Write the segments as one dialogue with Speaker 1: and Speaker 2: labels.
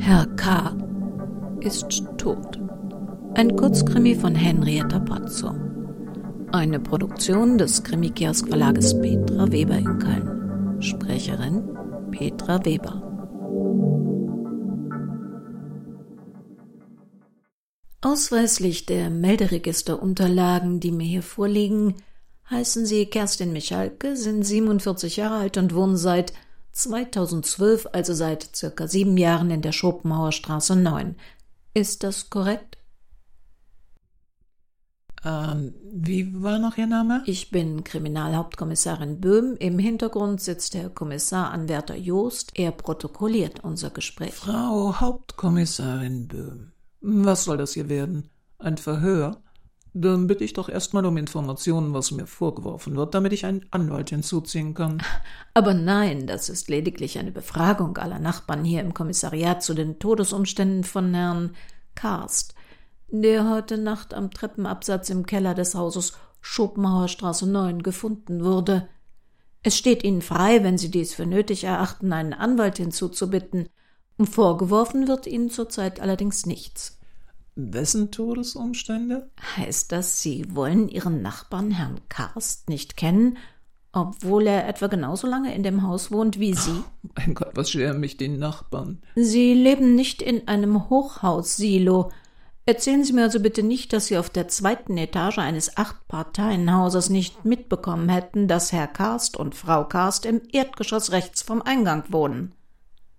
Speaker 1: Herr K. ist tot. Ein Kurzkrimi von Henrietta Pazzo. Eine Produktion des Krimi-Kiosk Verlages Petra Weber in Köln. Sprecherin Petra Weber. Ausweislich der Melderegisterunterlagen, die mir hier vorliegen, heißen Sie Kerstin Michalke, sind 47 Jahre alt und wohnen seit 2012, also seit circa sieben Jahren in der Schopenhauerstraße 9. Ist das korrekt?
Speaker 2: Ähm, wie war noch Ihr Name?
Speaker 1: Ich bin Kriminalhauptkommissarin Böhm. Im Hintergrund sitzt der Kommissaranwärter Joost. Er protokolliert unser Gespräch.
Speaker 2: Frau Hauptkommissarin Böhm. Was soll das hier werden? Ein Verhör? Dann bitte ich doch erstmal um Informationen, was mir vorgeworfen wird, damit ich einen Anwalt hinzuziehen kann.
Speaker 1: Aber nein, das ist lediglich eine Befragung aller Nachbarn hier im Kommissariat zu den Todesumständen von Herrn Karst, der heute Nacht am Treppenabsatz im Keller des Hauses Schopenhauerstraße 9 gefunden wurde. Es steht Ihnen frei, wenn Sie dies für nötig erachten, einen Anwalt hinzuzubitten. Vorgeworfen wird Ihnen zurzeit allerdings nichts.
Speaker 2: Wessen Todesumstände?
Speaker 1: Heißt das, Sie wollen Ihren Nachbarn, Herrn Karst, nicht kennen, obwohl er etwa genauso lange in dem Haus wohnt wie Sie?
Speaker 2: Oh, mein Gott, was scheren mich die Nachbarn?
Speaker 1: Sie leben nicht in einem Hochhaussilo. Erzählen Sie mir also bitte nicht, dass Sie auf der zweiten Etage eines Acht-Parteien-Hauses nicht mitbekommen hätten, dass Herr Karst und Frau Karst im Erdgeschoss rechts vom Eingang wohnen.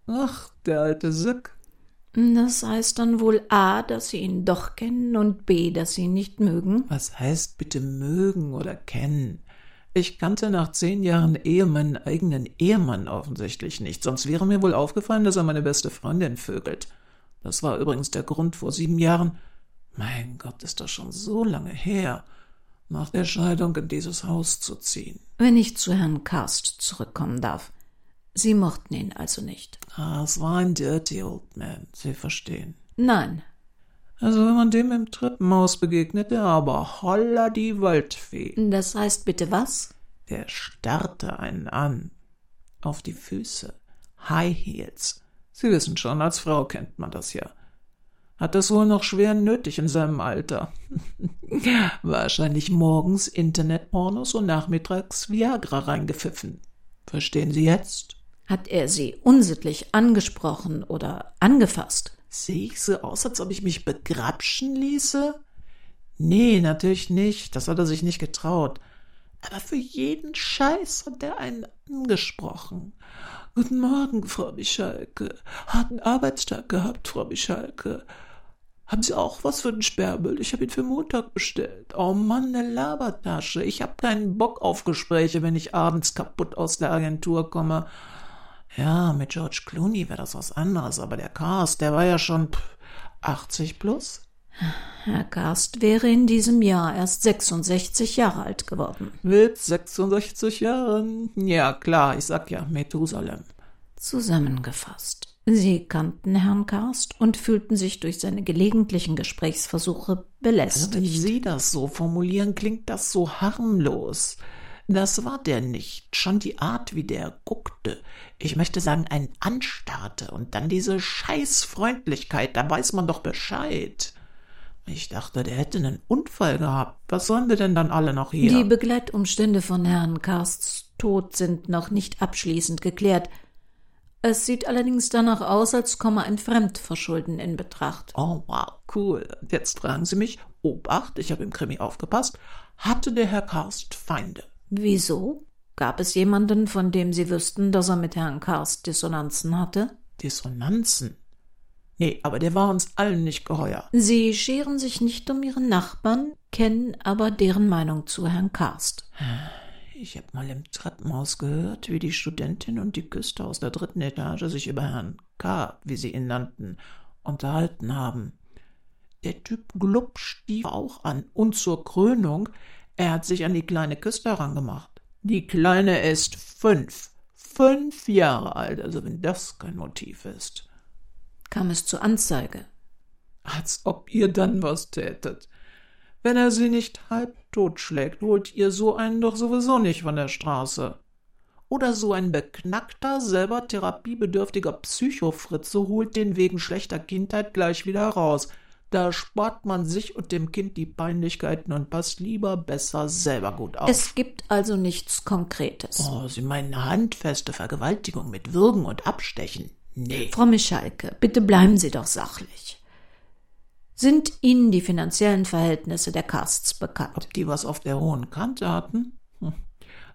Speaker 2: Ach, der alte Sück.
Speaker 1: Das heißt dann wohl A, dass Sie ihn doch kennen und B, dass Sie ihn nicht mögen?
Speaker 2: Was heißt bitte mögen oder kennen? Ich kannte nach zehn Jahren Ehe meinen eigenen Ehemann offensichtlich nicht, sonst wäre mir wohl aufgefallen, dass er meine beste Freundin vögelt. Das war übrigens der Grund vor sieben Jahren. Mein Gott, ist das schon so lange her, nach der Scheidung in dieses Haus zu ziehen.
Speaker 1: Wenn ich zu Herrn Karst zurückkommen darf. Sie mochten ihn also nicht.
Speaker 2: Ah, es war ein dirty old man, Sie verstehen.
Speaker 1: Nein.
Speaker 2: Also wenn man dem im Treppenhaus begegnete, aber holla die Waldfee.
Speaker 1: Das heißt bitte was?
Speaker 2: Der starrte einen an. Auf die Füße. High Heels. Sie wissen schon, als Frau kennt man das ja. Hat das wohl noch schwer nötig in seinem Alter. Wahrscheinlich morgens Internetpornos und nachmittags Viagra reingepfiffen. Verstehen Sie jetzt?
Speaker 1: Hat er Sie unsittlich angesprochen oder angefasst?
Speaker 2: Sehe ich so aus, als ob ich mich begrapschen ließe? Nee, natürlich nicht. Das hat er sich nicht getraut. Aber für jeden Scheiß hat er einen angesprochen. Guten Morgen, Frau Michalke. Harten Arbeitstag gehabt, Frau Michalke. Haben Sie auch was für den Sperrmüll? Ich habe ihn für Montag bestellt. Oh Mann, eine Labertasche. Ich habe keinen Bock auf Gespräche, wenn ich abends kaputt aus der Agentur komme. Ja, mit George Clooney wäre das was anderes, aber der Cast, der war ja schon 80 plus.
Speaker 1: Herr Karst wäre in diesem Jahr erst 66 Jahre alt geworden.
Speaker 2: Mit 66 Jahren? Ja, klar, ich sag ja, Methusalem.
Speaker 1: Zusammengefasst. Sie kannten Herrn Karst und fühlten sich durch seine gelegentlichen Gesprächsversuche belästigt.
Speaker 2: Also wenn Sie das so formulieren, klingt das so harmlos. Das war der nicht. Schon die Art, wie der guckte. Ich möchte sagen, ein anstarrte und dann diese Scheißfreundlichkeit, da weiß man doch Bescheid. Ich dachte, der hätte einen Unfall gehabt. Was sollen wir denn dann alle noch hier?
Speaker 1: Die Begleitumstände von Herrn Karsts Tod sind noch nicht abschließend geklärt. Es sieht allerdings danach aus, als komme ein Fremdverschulden in Betracht.
Speaker 2: Oh, wow, cool. Jetzt fragen Sie mich, Obacht, ich habe im Krimi aufgepasst, hatte der Herr Karst Feinde?
Speaker 1: Wieso? Gab es jemanden, von dem Sie wüssten, dass er mit Herrn Karst Dissonanzen hatte?
Speaker 2: Dissonanzen? Nee, aber der war uns allen nicht geheuer.
Speaker 1: Sie scheren sich nicht um Ihren Nachbarn, kennen aber deren Meinung zu Herrn Karst.
Speaker 2: Ich habe mal im Treppenhaus gehört, wie die Studentin und die Küster aus der dritten Etage sich über Herrn K., wie sie ihn nannten, unterhalten haben. Der Typ Glupp stief auch an, und zur Krönung er hat sich an die kleine Küste herangemacht. Die Kleine ist fünf. Fünf Jahre alt, also wenn das kein Motiv ist.
Speaker 1: Kam es zur Anzeige?
Speaker 2: Als ob ihr dann was tätet. Wenn er sie nicht halb totschlägt, holt ihr so einen doch sowieso nicht von der Straße. Oder so ein beknackter, selber therapiebedürftiger Psychofritze holt den wegen schlechter Kindheit gleich wieder raus. Da spart man sich und dem Kind die Peinlichkeiten und passt lieber besser selber gut auf.
Speaker 1: Es gibt also nichts Konkretes.
Speaker 2: oh, Sie meinen eine handfeste Vergewaltigung mit Würgen und Abstechen? Nee.
Speaker 1: Frau Michalke, bitte bleiben Sie doch sachlich. Sind Ihnen die finanziellen Verhältnisse der Casts bekannt?
Speaker 2: Ob die was auf der hohen Kante hatten? Hm.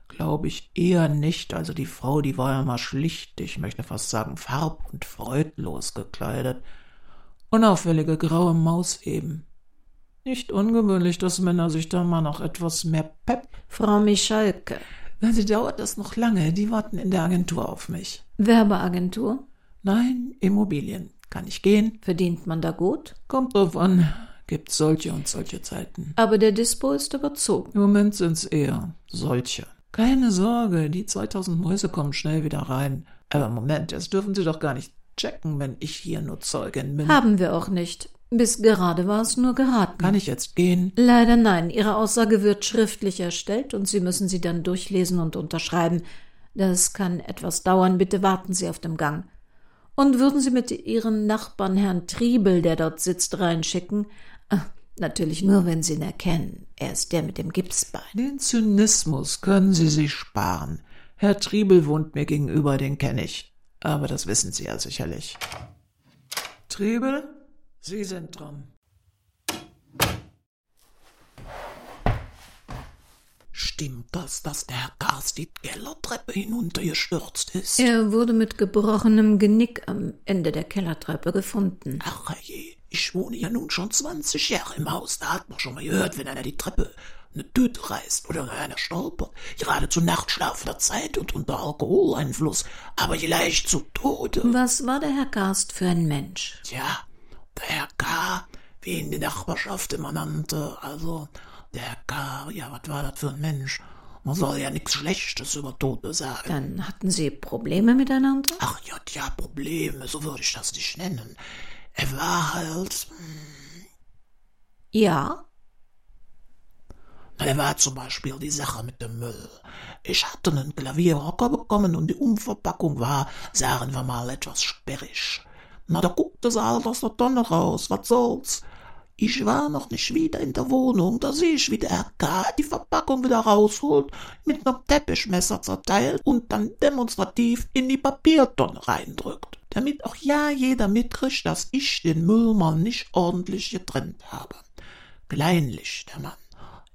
Speaker 2: Glaube ich eher nicht. Also die Frau, die war ja mal schlicht, ich möchte fast sagen farb- und freudlos gekleidet. Unauffällige graue Maus eben. Nicht ungewöhnlich, dass Männer sich da mal noch etwas mehr Pep.
Speaker 1: Frau Michalke,
Speaker 2: Na, sie dauert das noch lange. Die warten in der Agentur auf mich.
Speaker 1: Werbeagentur,
Speaker 2: Nein, Immobilien. Kann ich gehen?
Speaker 1: verdient man da gut?
Speaker 2: Kommt drauf an. Gibt solche und solche Zeiten.
Speaker 1: Aber der Dispo ist überzogen.
Speaker 2: Im Moment sind's eher solche. Keine Sorge, die 2000 Mäuse kommen schnell wieder rein. Aber Moment, das dürfen Sie doch gar nicht checken, wenn ich hier nur Zeugin bin.
Speaker 1: Haben wir auch nicht. Bis gerade war es nur geraten.
Speaker 2: Kann ich jetzt gehen?
Speaker 1: Leider nein. Ihre Aussage wird schriftlich erstellt und Sie müssen sie dann durchlesen und unterschreiben. Das kann etwas dauern. Bitte warten Sie auf dem Gang. Und würden Sie mit Ihren Nachbarn Herrn Triebel, der dort sitzt, reinschicken? Ah, natürlich nur, wenn Sie ihn erkennen. Er ist der mit dem Gipsbein.
Speaker 2: Den Zynismus können Sie sich sparen. Herr Triebel wohnt mir gegenüber, den kenne ich. Aber das wissen Sie ja sicherlich. Triebel, Sie sind dran. Stimmt das, dass der Herr Gast die Kellertreppe hinuntergestürzt ist?
Speaker 1: Er wurde mit gebrochenem Genick am Ende der Kellertreppe gefunden.
Speaker 2: Ach je, ich wohne ja nun schon 20 Jahre im Haus. Da hat man schon mal gehört, wenn einer die Treppe eine Tüte reißt oder einer stolpert. Gerade zu nachtschlafender Zeit und unter Alkoholeinfluss. Aber vielleicht zu Tode.
Speaker 1: Was war der Herr Gast für ein Mensch?
Speaker 2: Tja, der Herr K., wie ihn die Nachbarschaft immer nannte, also der Herr K., ja, was war das für ein Mensch? Man soll ja nichts Schlechtes über Tote sagen.
Speaker 1: Dann hatten Sie Probleme miteinander?
Speaker 2: Ach ja, tja, Probleme, so würde ich das nicht nennen. Er war halt,
Speaker 1: Ja.
Speaker 2: Na, er war zum Beispiel die Sache mit dem Müll. Ich hatte einen Klavierrocker bekommen und die Umverpackung war, sagen wir mal, etwas sperrig. Na, da guckte sie halt aus der Tonne raus, was soll's. Ich war noch nicht wieder in der Wohnung, da sehe ich, wie der Herr K. die Verpackung wieder rausholt, mit einem Teppichmesser zerteilt und dann demonstrativ in die Papiertonne reindrückt, damit auch ja jeder mitkriegt, dass ich den Müllmann nicht ordentlich getrennt habe. Kleinlich, der Mann.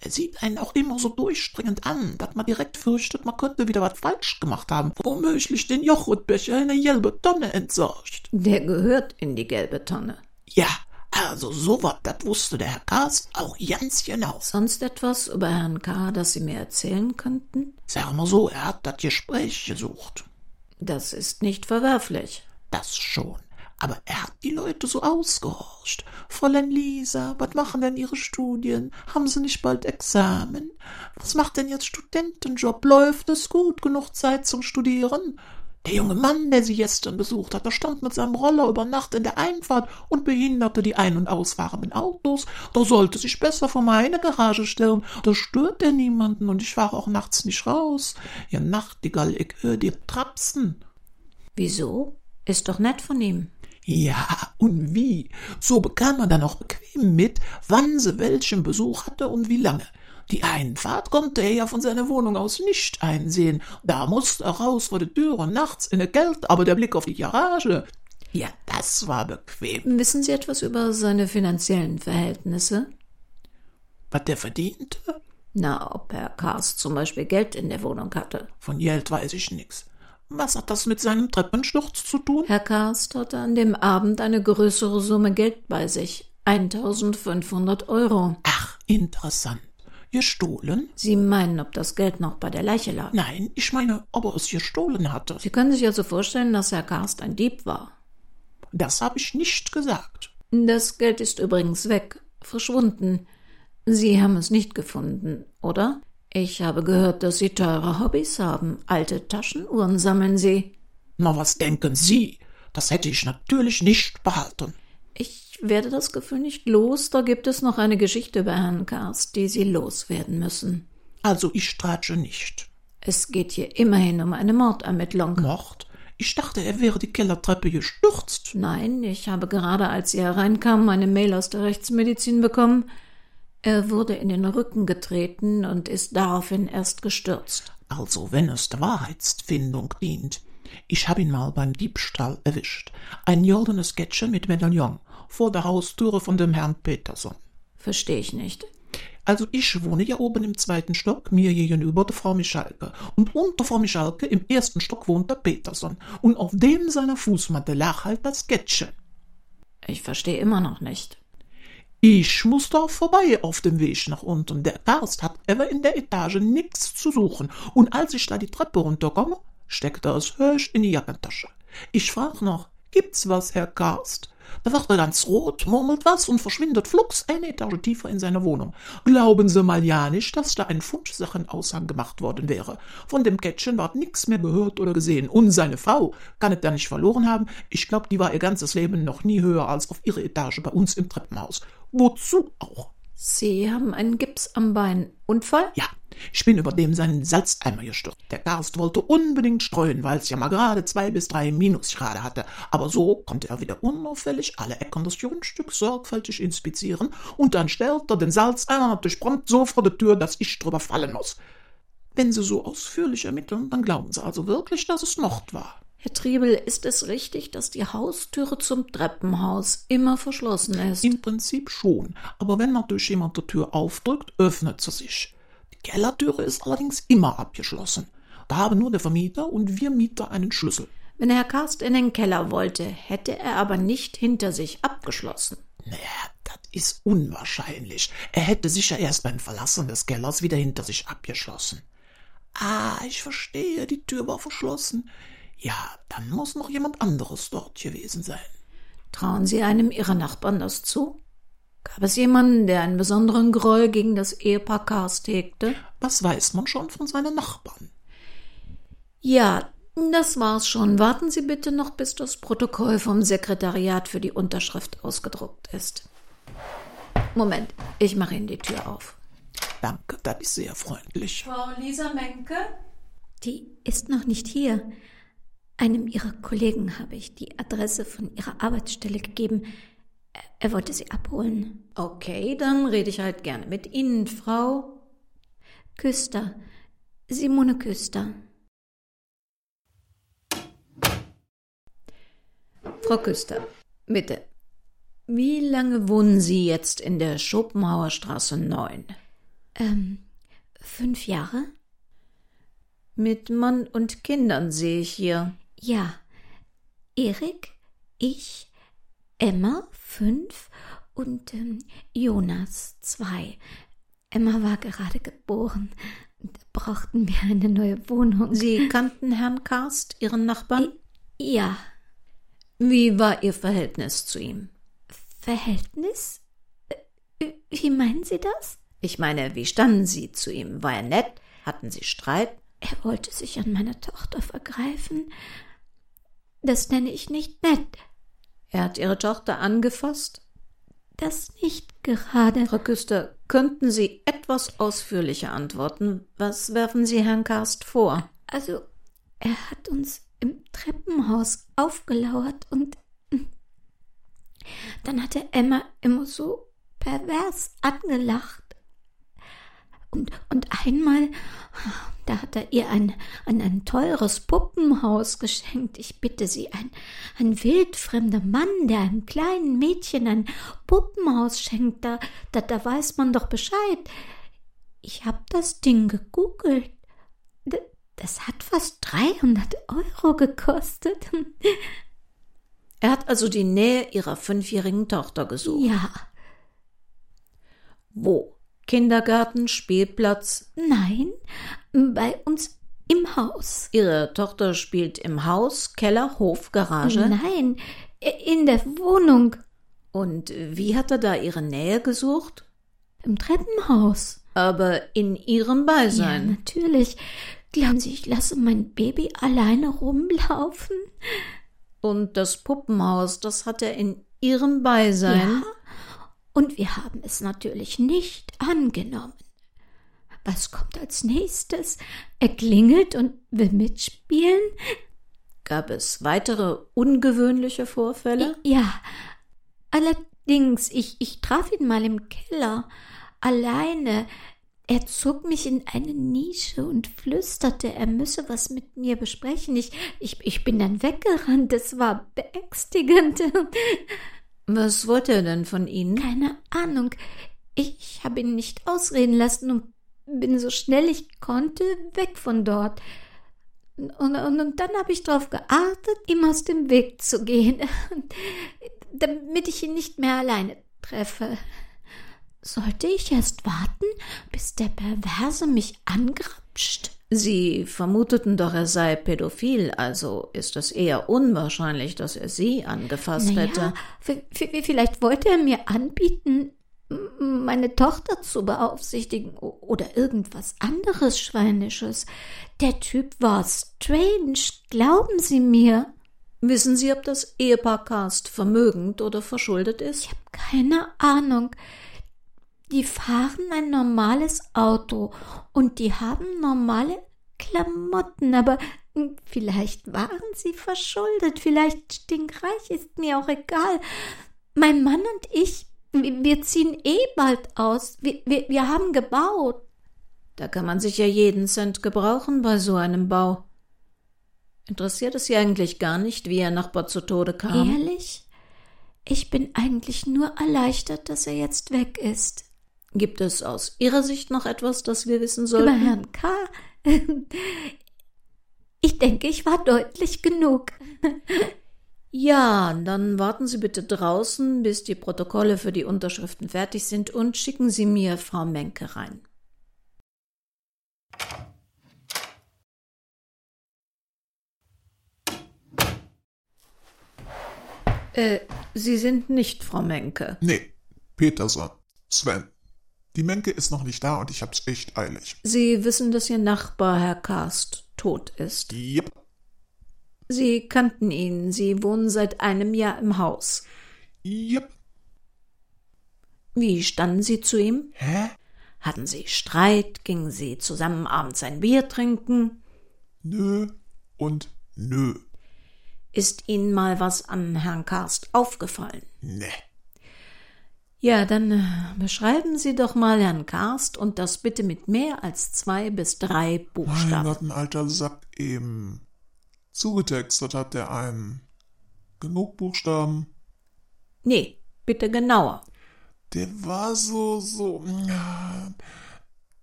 Speaker 2: Er sieht einen auch immer so durchdringend an, dass man direkt fürchtet, man könnte wieder was falsch gemacht haben, womöglich den Joghurtbecher in eine gelbe Tonne entsorgt.
Speaker 1: Der gehört in die gelbe Tonne.
Speaker 2: Ja, also sowas, das wusste der Herr Kast auch ganz genau.
Speaker 1: Sonst etwas über Herrn K., das Sie mir erzählen könnten?
Speaker 2: Sagen wir so, er hat das Gespräch gesucht.
Speaker 1: Das ist nicht verwerflich.
Speaker 2: Das schon. Aber er hat die Leute so ausgehorcht. Fräulein Lisa, was machen denn Ihre Studien? Haben Sie nicht bald Examen? Was macht denn jetzt Studentenjob? Läuft es gut? Genug Zeit zum Studieren? Der junge Mann, der sie gestern besucht hat, der stand mit seinem Roller über Nacht in der Einfahrt und behinderte die ein- und ausfahrenden Autos. Da sollte sich besser vor meine Garage stellen. Da stört er niemanden und ich fahre auch nachts nicht raus. Ja, Nachtigall, ich hör dir trapsen.
Speaker 1: Wieso? Ist doch nett von ihm.
Speaker 2: Ja, und wie? So bekam man dann auch bequem mit, wann sie welchen Besuch hatte und wie lange. Die Einfahrt konnte er ja von seiner Wohnung aus nicht einsehen. Da musste er raus vor die Tür und nachts in der Kälte, aber der Blick auf die Garage, ja, das war bequem.
Speaker 1: Wissen Sie etwas über seine finanziellen Verhältnisse?
Speaker 2: Was der verdiente?
Speaker 1: Na, ob Herr Kars zum Beispiel Geld in der Wohnung hatte.
Speaker 2: Von Geld weiß ich nix. Was hat das mit seinem Treppensturz zu tun?
Speaker 1: Herr Karst hatte an dem Abend eine größere Summe Geld bei sich. 1500 Euro.
Speaker 2: Ach, interessant. Gestohlen?
Speaker 1: Sie meinen, ob das Geld noch bei der Leiche lag?
Speaker 2: Nein, ich meine, ob er es gestohlen hatte.
Speaker 1: Sie können sich also vorstellen, dass Herr Karst ein Dieb war.
Speaker 2: Das habe ich nicht gesagt.
Speaker 1: Das Geld ist übrigens weg, verschwunden. Sie haben es nicht gefunden, oder? Ich habe gehört, dass Sie teure Hobbys haben. Alte Taschenuhren sammeln Sie.
Speaker 2: Na, was denken Sie? Das hätte ich natürlich nicht behalten.
Speaker 1: Ich werde das Gefühl nicht los. Da gibt es noch eine Geschichte über Herrn Karst, die Sie loswerden müssen.
Speaker 2: Also ich stratsche nicht.
Speaker 1: Es geht hier immerhin um eine Mordermittlung.
Speaker 2: Mord? Ich dachte, er wäre die Kellertreppe gestürzt.
Speaker 1: Nein, ich habe gerade, als Sie hereinkamen, eine Mail aus der Rechtsmedizin bekommen. Er wurde in den Rücken getreten und ist daraufhin erst gestürzt.
Speaker 2: Also, wenn es der Wahrheitsfindung dient. Ich habe ihn mal beim Diebstahl erwischt. Ein jordanes Kettchen mit Medaillon vor der Haustüre von dem Herrn Peterson.
Speaker 1: Verstehe ich nicht.
Speaker 2: Also ich wohne ja oben im zweiten Stock, mir gegenüber der Frau Michalke. Und unter Frau Michalke im ersten Stock wohnt der Peterson. Und auf dem seiner Fußmatte lag halt das Kettchen.
Speaker 1: Ich verstehe immer noch nicht.
Speaker 2: Ich muss da vorbei auf dem Weg nach unten. Der Karst hat ever in der Etage nichts zu suchen. Und als ich da die Treppe runterkomme, steckt er es höchst in die Jackentasche. Ich frag noch, gibt's was, Herr Karst? Da wird er ganz rot, murmelt was und verschwindet flugs eine Etage tiefer in seine Wohnung. Glauben Sie mal ja nicht, dass da ein Fundsachenaushang gemacht worden wäre. Von dem Kätzchen ward nix mehr gehört oder gesehen. Und seine Frau kann es da nicht verloren haben. Ich glaub, die war ihr ganzes Leben noch nie höher als auf ihre Etage bei uns im Treppenhaus. Wozu auch?
Speaker 1: Sie haben einen Gips am Bein. Unfall?
Speaker 2: Ja, ich bin über dem seinen Salzeimer gestürzt. Der Garst wollte unbedingt streuen, weil es ja mal gerade zwei bis drei Minusgrade hatte. Aber so konnte er wieder unauffällig alle Ecken des Grundstücks sorgfältig inspizieren und dann stellt er den Salzeimer natürlich prompt so vor der Tür, dass ich drüber fallen muss. Wenn Sie so ausführlich ermitteln, dann glauben Sie also wirklich, dass es Mord war.
Speaker 1: Herr Triebel, ist es richtig, dass die Haustüre zum Treppenhaus immer verschlossen ist?
Speaker 2: Im Prinzip schon, aber wenn natürlich jemand die Tür aufdrückt, öffnet sie sich. Die Kellertüre ist allerdings immer abgeschlossen. Da haben nur der Vermieter und wir Mieter einen Schlüssel.
Speaker 1: Wenn Herr Karst in den Keller wollte, hätte er aber nicht hinter sich abgeschlossen.
Speaker 2: Naja, das ist unwahrscheinlich. Er hätte sicher erst beim Verlassen des Kellers wieder hinter sich abgeschlossen. Ah, ich verstehe, die Tür war verschlossen. Ja, dann muss noch jemand anderes dort gewesen sein.
Speaker 1: Trauen Sie einem Ihrer Nachbarn das zu? Gab es jemanden, der einen besonderen Groll gegen das Ehepaar Karst hegte?
Speaker 2: Was weiß man schon von seinen Nachbarn?
Speaker 1: Ja, das war's schon. Warten Sie bitte noch, bis das Protokoll vom Sekretariat für die Unterschrift ausgedruckt ist. Moment, ich mache Ihnen die Tür auf.
Speaker 2: Danke, das ist sehr freundlich.
Speaker 1: Frau Lisa Menke?
Speaker 3: Die ist noch nicht hier. Einem ihrer Kollegen habe ich die Adresse von ihrer Arbeitsstelle gegeben. Er, wollte sie abholen.
Speaker 1: Okay, dann rede ich halt gerne mit Ihnen, Frau.
Speaker 3: Küster. Simone Küster.
Speaker 1: Frau Küster, bitte. Wie lange wohnen Sie jetzt in der Schopenhauer Straße 9?
Speaker 3: Ähm, fünf Jahre?
Speaker 1: Mit Mann und Kindern sehe ich hier.
Speaker 3: Ja. Erik, ich, Emma, fünf und ähm, Jonas, zwei. Emma war gerade geboren. Da brauchten wir eine neue Wohnung.
Speaker 1: Sie kannten Herrn Karst, Ihren Nachbarn?
Speaker 3: Ja.
Speaker 1: Wie war Ihr Verhältnis zu ihm?
Speaker 3: Verhältnis? Äh, Wie meinen Sie das?
Speaker 1: Ich meine, wie standen Sie zu ihm? War er nett? Hatten Sie Streit?
Speaker 3: Er wollte sich an meiner Tochter vergreifen. Das nenne ich nicht nett.
Speaker 1: Er hat Ihre Tochter angefasst?
Speaker 3: Das nicht gerade.
Speaker 1: Frau Küster, könnten Sie etwas ausführlicher antworten? Was werfen Sie Herrn Karst vor?
Speaker 3: Also, er hat uns im Treppenhaus aufgelauert und dann hat er Emma immer so pervers angelacht. Und, und einmal, da hat er ihr ein, ein, ein teures Puppenhaus geschenkt. Ich bitte Sie, ein, ein wildfremder Mann, der einem kleinen Mädchen ein Puppenhaus schenkt, da, da, da weiß man doch Bescheid. Ich hab das Ding gegoogelt. Das hat fast 300 Euro gekostet.
Speaker 1: Er hat also die Nähe Ihrer fünfjährigen Tochter gesucht.
Speaker 3: Ja,
Speaker 1: Wo? Kindergarten, Spielplatz?
Speaker 3: nein, bei uns im Haus.
Speaker 1: Ihre Tochter spielt im Haus, Keller, Hof, Garage?
Speaker 3: Nein, in der Wohnung,
Speaker 1: Und wie hat er da Ihre Nähe gesucht?
Speaker 3: im Treppenhaus.
Speaker 1: Aber in Ihrem
Speaker 3: Ja,
Speaker 1: Beisein.
Speaker 3: natürlich. Glauben Sie, ich lasse mein Baby alleine rumlaufen?
Speaker 1: Und das Puppenhaus, das hat er in Ihrem Beisein?
Speaker 3: Ja. Und wir haben es natürlich nicht angenommen. Was kommt als nächstes? Er klingelt und will mitspielen?
Speaker 1: Gab es weitere ungewöhnliche Vorfälle?
Speaker 3: Ja. Allerdings, ich, ich traf ihn mal im Keller. Alleine. Er zog mich in eine Nische und flüsterte, er müsse was mit mir besprechen. Ich, ich, ich bin dann weggerannt. Es war beängstigend.
Speaker 1: Was wollte er denn von Ihnen?
Speaker 3: Keine Ahnung. Ich habe ihn nicht ausreden lassen und bin so schnell ich konnte weg von dort. Und, und, und dann habe ich darauf geachtet, ihm aus dem Weg zu gehen, damit ich ihn nicht mehr alleine treffe. Sollte ich erst warten, bis der Perverse mich angrapscht?
Speaker 1: Sie vermuteten doch, er sei pädophil, also ist es eher unwahrscheinlich, dass er Sie angefasst
Speaker 3: naja,
Speaker 1: hätte.
Speaker 3: Vielleicht wollte er mir anbieten, meine Tochter zu beaufsichtigen oder irgendwas anderes Schweinisches. Der Typ war strange, glauben Sie mir.
Speaker 1: Wissen Sie, ob das Ehepaar Cast vermögend oder verschuldet ist?
Speaker 3: Ich habe keine Ahnung. Die fahren ein normales Auto und die haben normale Klamotten, aber vielleicht waren sie verschuldet, vielleicht stinkreich, ist mir auch egal. Mein Mann und ich, wir ziehen eh bald aus. Wir, wir, wir haben gebaut.
Speaker 1: Da kann man sich ja jeden Cent gebrauchen bei so einem Bau. Interessiert es Sie eigentlich gar nicht, wie Ihr Nachbar zu Tode kam?
Speaker 3: Ehrlich? Ich bin eigentlich nur erleichtert, dass er jetzt weg ist.
Speaker 1: Gibt es aus Ihrer Sicht noch etwas, das wir wissen sollten?
Speaker 3: Über Herrn K. Ich denke, ich war deutlich genug.
Speaker 1: Ja, dann warten Sie bitte draußen, bis die Protokolle für die Unterschriften fertig sind und schicken Sie mir Frau Menke rein. Äh, Sie sind nicht Frau Menke.
Speaker 4: Nee, Peterson. Sven. Die Menke ist noch nicht da und ich hab's echt eilig.
Speaker 1: Sie wissen, dass Ihr Nachbar, Herr Karst, tot ist.
Speaker 4: Yep.
Speaker 1: Sie kannten ihn. Sie wohnen seit einem Jahr im Haus.
Speaker 4: Yep.
Speaker 1: Wie standen Sie zu ihm?
Speaker 4: Hä?
Speaker 1: Hatten Sie Streit? Gingen Sie zusammen abends ein Bier trinken?
Speaker 4: Nö und nö.
Speaker 1: Ist Ihnen mal was an Herrn Karst aufgefallen?
Speaker 4: Nee.
Speaker 1: Ja, dann äh, beschreiben Sie doch mal Herrn Karst und das bitte mit mehr als zwei bis drei
Speaker 4: Mein
Speaker 1: Buchstaben.
Speaker 4: Gott, ein alter Sack eben. Zugetextet hat der einen. Genug Buchstaben.
Speaker 1: Nee, bitte genauer.
Speaker 4: Der war so, so.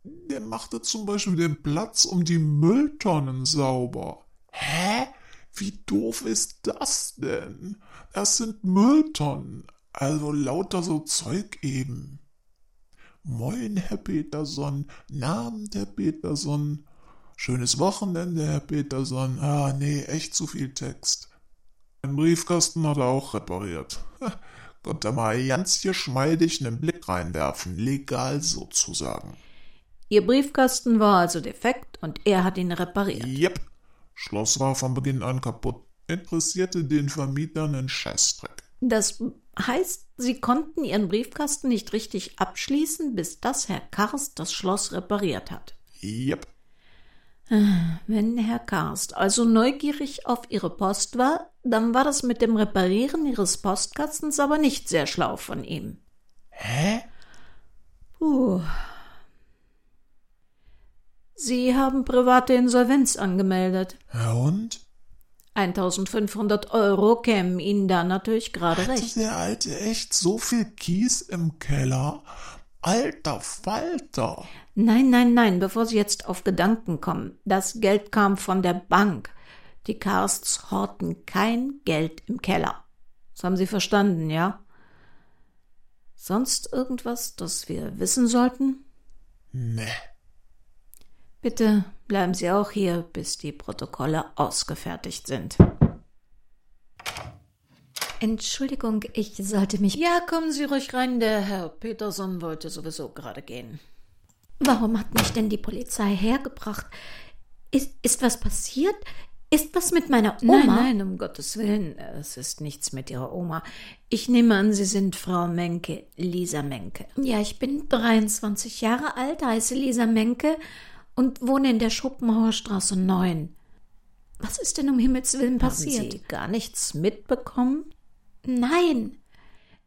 Speaker 4: Der machte zum Beispiel den Platz um die Mülltonnen sauber. Hä? Wie doof ist das denn? Das sind Mülltonnen. Also lauter so Zeug eben. Moin, Herr Peterson. Namen, Herr Peterson. Schönes Wochenende, Herr Peterson. Ah, nee, echt zu viel Text. Den Briefkasten hat er auch repariert. Ha, Konnte mal ganz geschmeidig einen Blick reinwerfen. Legal sozusagen.
Speaker 1: Ihr Briefkasten war also defekt und er hat ihn repariert.
Speaker 4: Jep. Schloss war von Beginn an kaputt. Interessierte den Vermietern einen Scheißdreck.
Speaker 1: Das heißt, Sie konnten Ihren Briefkasten nicht richtig abschließen, bis das Herr Karst das Schloss repariert hat.
Speaker 4: Jep.
Speaker 1: Wenn Herr Karst also neugierig auf Ihre Post war, dann war das mit dem Reparieren Ihres Postkastens aber nicht sehr schlau von ihm.
Speaker 4: Hä?
Speaker 1: Puh. Sie haben private Insolvenz angemeldet.
Speaker 4: Und?
Speaker 1: 1500 Euro kämen Ihnen da natürlich gerade
Speaker 4: Hatte
Speaker 1: recht.
Speaker 4: der Alte echt so viel Kies im Keller? Alter Falter.
Speaker 1: Nein, nein, nein, bevor Sie jetzt auf Gedanken kommen. Das Geld kam von der Bank. Die Karsts horten kein Geld im Keller. Das haben Sie verstanden, ja? Sonst irgendwas, das wir wissen sollten?
Speaker 4: Ne.
Speaker 1: Bitte bleiben Sie auch hier, bis die Protokolle ausgefertigt sind.
Speaker 3: Entschuldigung, ich sollte mich.
Speaker 1: Ja, kommen Sie ruhig rein, der Herr Peterson wollte sowieso gerade gehen.
Speaker 3: Warum hat mich denn die Polizei hergebracht? Ist, ist was passiert? Ist was mit meiner Oma?
Speaker 1: Nein, nein, um Gottes Willen, es ist nichts mit Ihrer Oma. Ich nehme an, Sie sind Frau Menke, Lisa Menke.
Speaker 3: Ja, ich bin 23 Jahre alt, heiße Lisa Menke und wohne in der Schopenhauer Straße 9. Was ist denn um Himmels Willen passiert?
Speaker 1: Haben Sie gar nichts mitbekommen?
Speaker 3: Nein,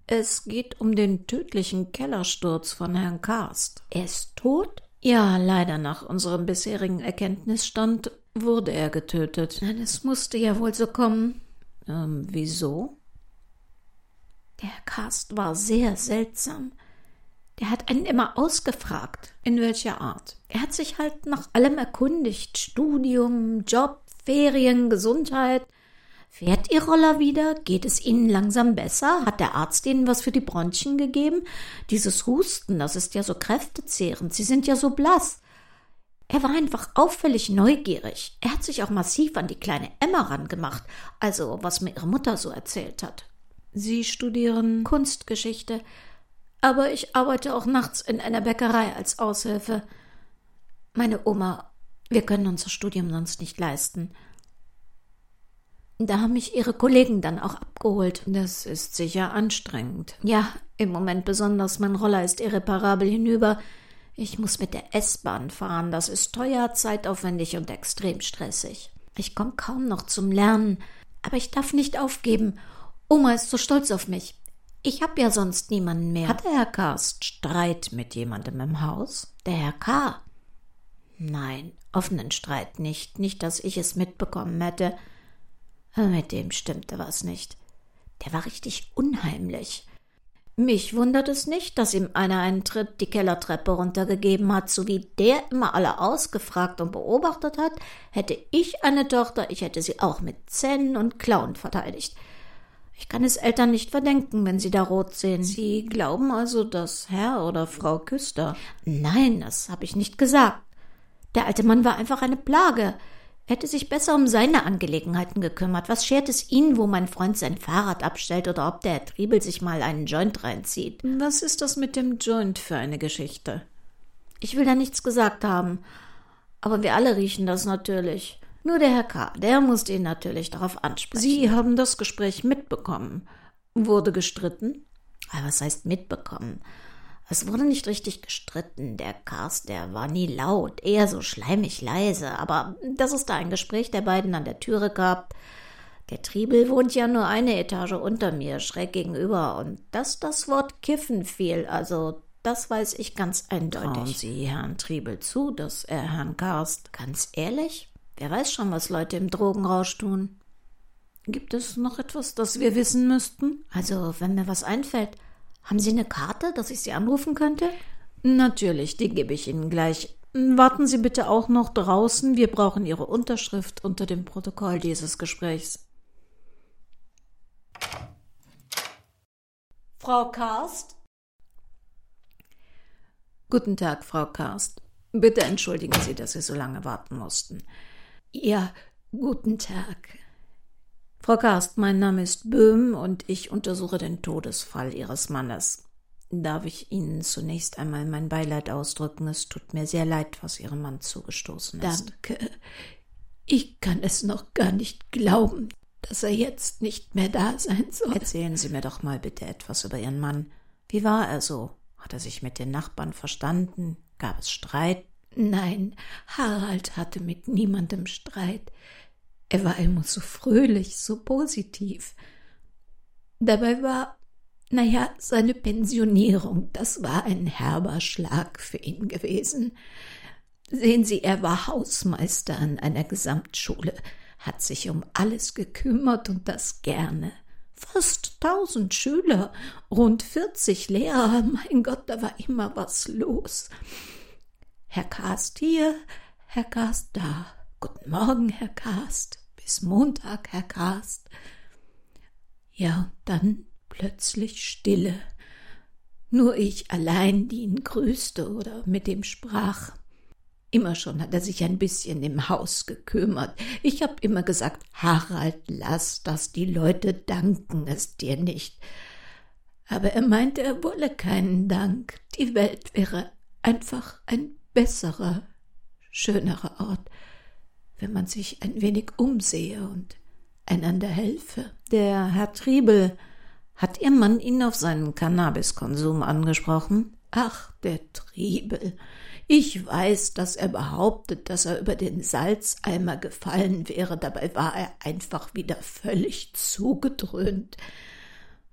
Speaker 1: Es geht um den tödlichen Kellersturz von Herrn Karst.
Speaker 3: er ist tot?
Speaker 1: Ja, leider nach unserem bisherigen Erkenntnisstand wurde er getötet.
Speaker 3: Nein, es musste ja wohl so kommen.
Speaker 1: Ähm, wieso?
Speaker 3: Der Herr Karst war sehr seltsam. Der hat einen immer ausgefragt.
Speaker 1: In welcher Art?
Speaker 3: Er hat sich halt nach allem erkundigt. Studium, Job, Ferien, Gesundheit. Fährt Ihr Roller wieder? Geht es Ihnen langsam besser? Hat der Arzt Ihnen was für die Bronchien gegeben? Dieses Husten, das ist ja so kräftezehrend. Sie sind ja so blass. Er war einfach auffällig neugierig. Er hat sich auch massiv an die kleine Emma rangemacht. Also, was mir Ihre Mutter so erzählt hat.
Speaker 1: Sie studieren
Speaker 3: Kunstgeschichte. Aber ich arbeite auch nachts in einer Bäckerei als Aushilfe. Meine Oma, wir können unser Studium sonst nicht leisten. Da haben mich ihre Kollegen dann auch abgeholt.
Speaker 1: Das ist sicher anstrengend.
Speaker 3: Ja, im Moment besonders. Mein Roller ist irreparabel hinüber. Ich muss mit der S-Bahn fahren. Das ist teuer, zeitaufwendig und extrem stressig. Ich komme kaum noch zum Lernen. Aber ich darf nicht aufgeben. Oma ist so stolz auf mich. Ich habe ja sonst niemanden mehr.
Speaker 1: Hat der Herr Karst Streit mit jemandem im Haus?
Speaker 3: der Herr K. Nein, offenen Streit nicht. Nicht, dass ich es mitbekommen hätte. Mit dem stimmte was nicht. Der war richtig unheimlich. Mich wundert es nicht, dass ihm einer einen Tritt die Kellertreppe runtergegeben hat, so wie der immer alle ausgefragt und beobachtet hat. Hätte ich eine Tochter, ich hätte sie auch mit Zähnen und Klauen verteidigt. Ich kann es Eltern nicht verdenken, wenn sie da rot sehen.
Speaker 1: Sie glauben also, dass Herr oder Frau Küster.
Speaker 3: Nein, das habe ich nicht gesagt. Der alte Mann war einfach eine Plage. Er hätte sich besser um seine Angelegenheiten gekümmert. Was schert es ihn, wo mein Freund sein Fahrrad abstellt oder ob der Herr Triebel sich mal einen Joint reinzieht?
Speaker 1: Was ist das mit dem Joint für eine Geschichte?
Speaker 3: Ich will da nichts gesagt haben. Aber wir alle riechen das natürlich. Nur der Herr K., der musste ihn natürlich darauf ansprechen.
Speaker 1: Sie haben das Gespräch mitbekommen. Wurde gestritten?
Speaker 3: Aber was heißt mitbekommen? Es wurde nicht richtig gestritten. Der Karst, der war nie laut, eher so schleimig leise. Aber dass es da ein Gespräch der beiden an der Türe gab. Der Triebel wohnt ja nur eine Etage unter mir, schräg gegenüber. Und dass das Wort Kiffen fiel, also das weiß ich ganz eindeutig.
Speaker 1: Trauen Sie Herrn Triebel zu, dass er Herrn Karst.
Speaker 3: Ganz ehrlich? Wer weiß schon, was Leute im Drogenrausch tun.
Speaker 1: Gibt es noch etwas, das wir wissen müssten?
Speaker 3: Also, wenn mir was einfällt, haben Sie eine Karte, dass ich Sie anrufen könnte?
Speaker 1: Natürlich, die gebe ich Ihnen gleich. Warten Sie bitte auch noch draußen. Wir brauchen Ihre Unterschrift unter dem Protokoll dieses Gesprächs.
Speaker 3: Frau Karst?
Speaker 1: Guten Tag, Frau Karst. Bitte entschuldigen Sie, dass Sie so lange warten mussten.
Speaker 3: Ja, guten Tag.
Speaker 1: Frau Karst, mein Name ist Böhm und ich untersuche den Todesfall Ihres Mannes. Darf ich Ihnen zunächst einmal mein Beileid ausdrücken? Es tut mir sehr leid, was Ihrem Mann zugestoßen ist.
Speaker 3: Danke. Ich kann es noch gar nicht glauben, dass er jetzt nicht mehr da sein soll.
Speaker 1: Erzählen Sie mir doch mal bitte etwas über Ihren Mann. Wie war er so? Hat er sich mit den Nachbarn verstanden? Gab es Streit?
Speaker 3: Nein, Harald hatte mit niemandem Streit. Er war immer so fröhlich, so positiv. Dabei war, naja, seine Pensionierung, das war ein herber Schlag für ihn gewesen. Sehen Sie, er war Hausmeister an einer Gesamtschule, hat sich um alles gekümmert und das gerne. Fast tausend Schüler, rund vierzig Lehrer, mein Gott, da war immer was los. Herr Karst hier, Herr Karst da. Guten Morgen, Herr Karst. Bis Montag, Herr Karst. Ja, und dann plötzlich Stille. Nur ich allein, die ihn grüßte oder mit ihm sprach. Immer schon hat er sich ein bisschen im Haus gekümmert. Ich hab immer gesagt, Harald, lass das, die Leute danken es dir nicht. Aber er meinte, er wolle keinen Dank. Die Welt wäre einfach ein besserer, schönerer Ort,
Speaker 1: wenn man sich ein wenig umsehe und einander helfe.
Speaker 5: Der Herr Triebel, hat Ihr Mann ihn auf seinen Cannabiskonsum angesprochen?
Speaker 1: Ach, der Triebel. Ich weiß, dass er behauptet, dass er über den Salzeimer gefallen wäre, dabei war er einfach wieder völlig zugedröhnt.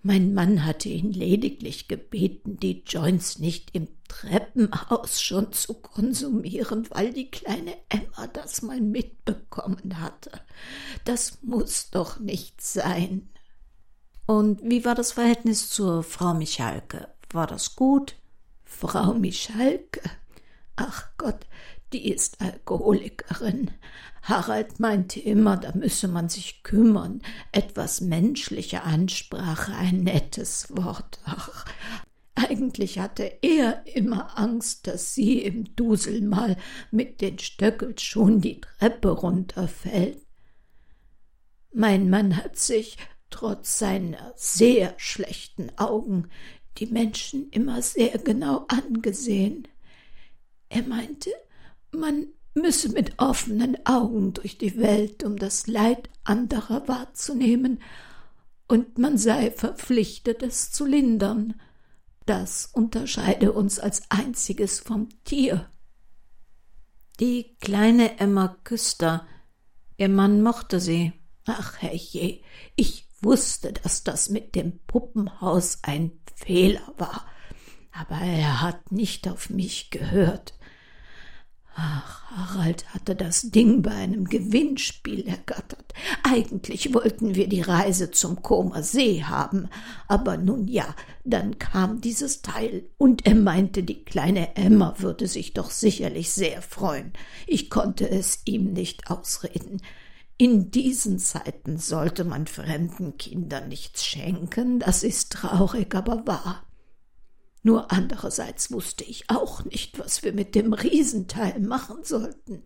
Speaker 1: Mein Mann hatte ihn lediglich gebeten, die Joints nicht im Treppenhaus schon zu konsumieren, weil die kleine Emma das mal mitbekommen hatte. Das muss doch nicht sein.
Speaker 5: Und wie war das Verhältnis zur Frau Michalke? War das gut?
Speaker 1: Frau Michalke? Ach die ist Alkoholikerin. Harald meinte immer, da müsse man sich kümmern. Etwas menschliche Ansprache, ein nettes Wort. Ach, eigentlich hatte er immer Angst, dass sie im Dusel mal mit den Stöckelschuhen die Treppe runterfällt. Mein Mann hat sich, trotz seiner sehr schlechten Augen, die Menschen immer sehr genau angesehen. Er meinte, man müsse mit offenen Augen durch die Welt, um das Leid anderer wahrzunehmen, und man sei verpflichtet, es zu lindern. Das unterscheide uns als einziges vom Tier.
Speaker 5: Die kleine Emma Küster, ihr Mann mochte sie.
Speaker 1: Ach herrje, ich wusste, dass das mit dem Puppenhaus ein Fehler war, aber er hat nicht auf mich gehört. Harald hatte das Ding bei einem Gewinnspiel ergattert. Eigentlich wollten wir die Reise zum Comer See haben, aber nun ja, dann kam dieses Teil, und er meinte, die kleine Emma würde sich doch sicherlich sehr freuen. Ich konnte es ihm nicht ausreden. In diesen Zeiten sollte man fremden Kindern nichts schenken, das ist traurig, aber wahr. Nur andererseits wusste ich auch nicht, was wir mit dem Riesenteil machen sollten.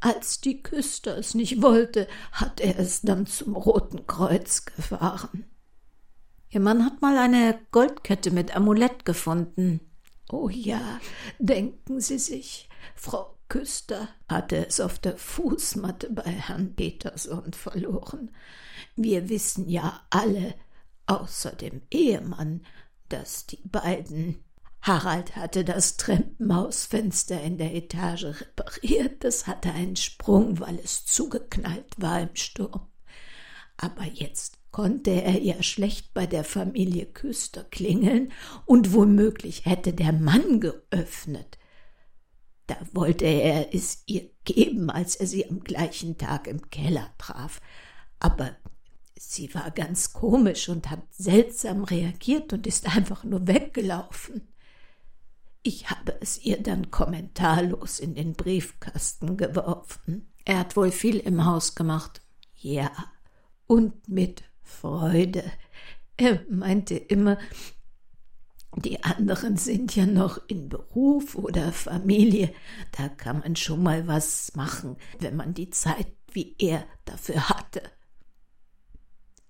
Speaker 1: Als die Küster es nicht wollte, hat er es dann zum Roten Kreuz gefahren.
Speaker 5: Ihr Mann hat mal eine Goldkette mit Amulett gefunden.
Speaker 1: Oh ja, denken Sie sich, Frau Küster hatte es auf der Fußmatte bei Herrn Peterson verloren. Wir wissen ja alle, außer dem Ehemann, dass die beiden Harald hatte das Treppenhausfenster in der Etage repariert, es hatte einen Sprung, weil es zugeknallt war im Sturm. Aber jetzt konnte er ja schlecht bei der Familie Küster klingeln, und womöglich hätte der Mann geöffnet. Da wollte er es ihr geben, als er sie am gleichen Tag im Keller traf. Aber Sie war ganz komisch und hat seltsam reagiert und ist einfach nur weggelaufen. Ich habe es ihr dann kommentarlos in den Briefkasten geworfen.
Speaker 5: Er hat wohl viel im Haus gemacht.
Speaker 1: Ja, und mit Freude. Er meinte immer, die anderen sind ja noch in Beruf oder Familie, da kann man schon mal was machen, wenn man die Zeit wie er dafür hatte.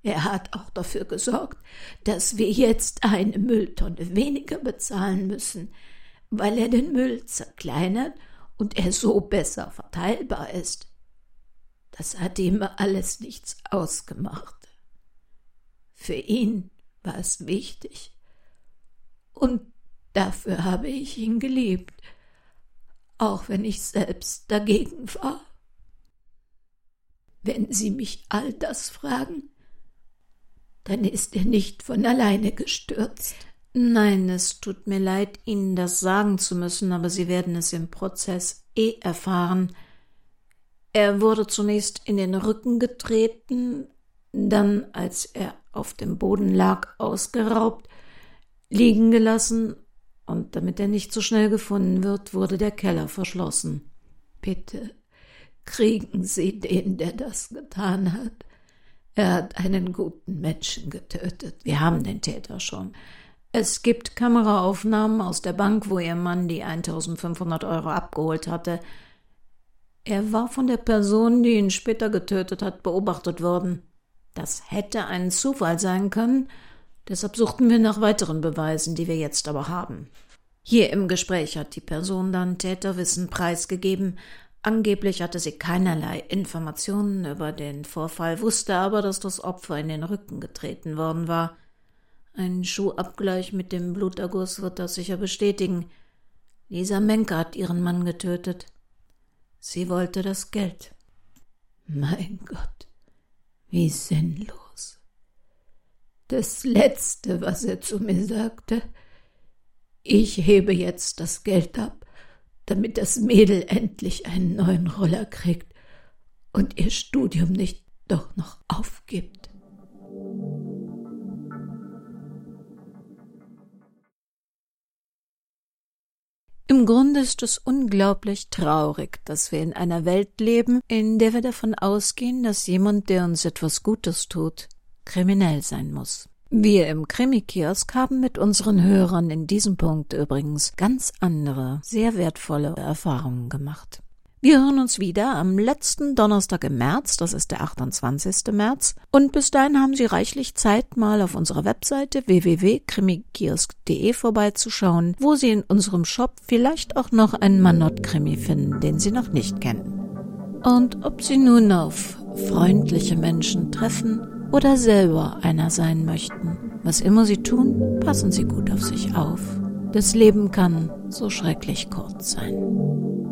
Speaker 1: Er hat auch dafür gesorgt, dass wir jetzt eine Mülltonne weniger bezahlen müssen, weil er den Müll zerkleinert und er so besser verteilbar ist. Das hat ihm alles nichts ausgemacht. Für ihn war es wichtig. Und dafür habe ich ihn geliebt, auch wenn ich selbst dagegen war. Wenn Sie mich all das fragen, dann ist er nicht von alleine gestürzt.
Speaker 5: Nein, es tut mir leid, Ihnen das sagen zu müssen, aber Sie werden es im Prozess eh erfahren. Er wurde zunächst in den Rücken getreten, dann, als er auf dem Boden lag, ausgeraubt, liegen gelassen, und damit er nicht so schnell gefunden wird, wurde der Keller verschlossen.
Speaker 1: Bitte kriegen Sie den, der das getan hat. Er hat einen guten Menschen getötet.
Speaker 5: Wir haben den Täter schon. Es gibt Kameraaufnahmen aus der Bank, wo ihr Mann die 1500 Euro abgeholt hatte. Er war von der Person, die ihn später getötet hat, beobachtet worden. Das hätte ein Zufall sein können, deshalb suchten wir nach weiteren Beweisen, die wir jetzt aber haben. Hier im Gespräch hat die Person dann Täterwissen preisgegeben,
Speaker 1: Angeblich hatte sie keinerlei Informationen über den Vorfall, wusste aber, dass das Opfer in den Rücken getreten worden war. Ein Schuhabgleich mit dem Bluterguss wird das sicher bestätigen. Lisa Menke hat ihren Mann getötet. Sie wollte das Geld. Mein Gott, wie sinnlos. Das Letzte, was er zu mir sagte, ich hebe jetzt das Geld ab, damit das Mädel endlich einen neuen Roller kriegt und ihr Studium nicht doch noch aufgibt. Im Grunde ist es unglaublich traurig, dass wir in einer Welt leben, in der wir davon ausgehen, dass jemand, der uns etwas Gutes tut, kriminell sein muss. Wir im Krimi-Kiosk haben mit unseren Hörern in diesem Punkt übrigens ganz andere, sehr wertvolle Erfahrungen gemacht. Wir hören uns wieder am letzten Donnerstag im März, das ist der 28. März. Und bis dahin haben Sie reichlich Zeit, mal auf unserer Webseite www.krimikiosk.de vorbeizuschauen, wo Sie in unserem Shop vielleicht auch noch einen Manott-Krimi finden, den Sie noch nicht kennen. Und ob Sie nun auf freundliche Menschen treffen oder selber einer sein möchten, was immer Sie tun, passen Sie gut auf sich auf. Das Leben kann so schrecklich kurz sein.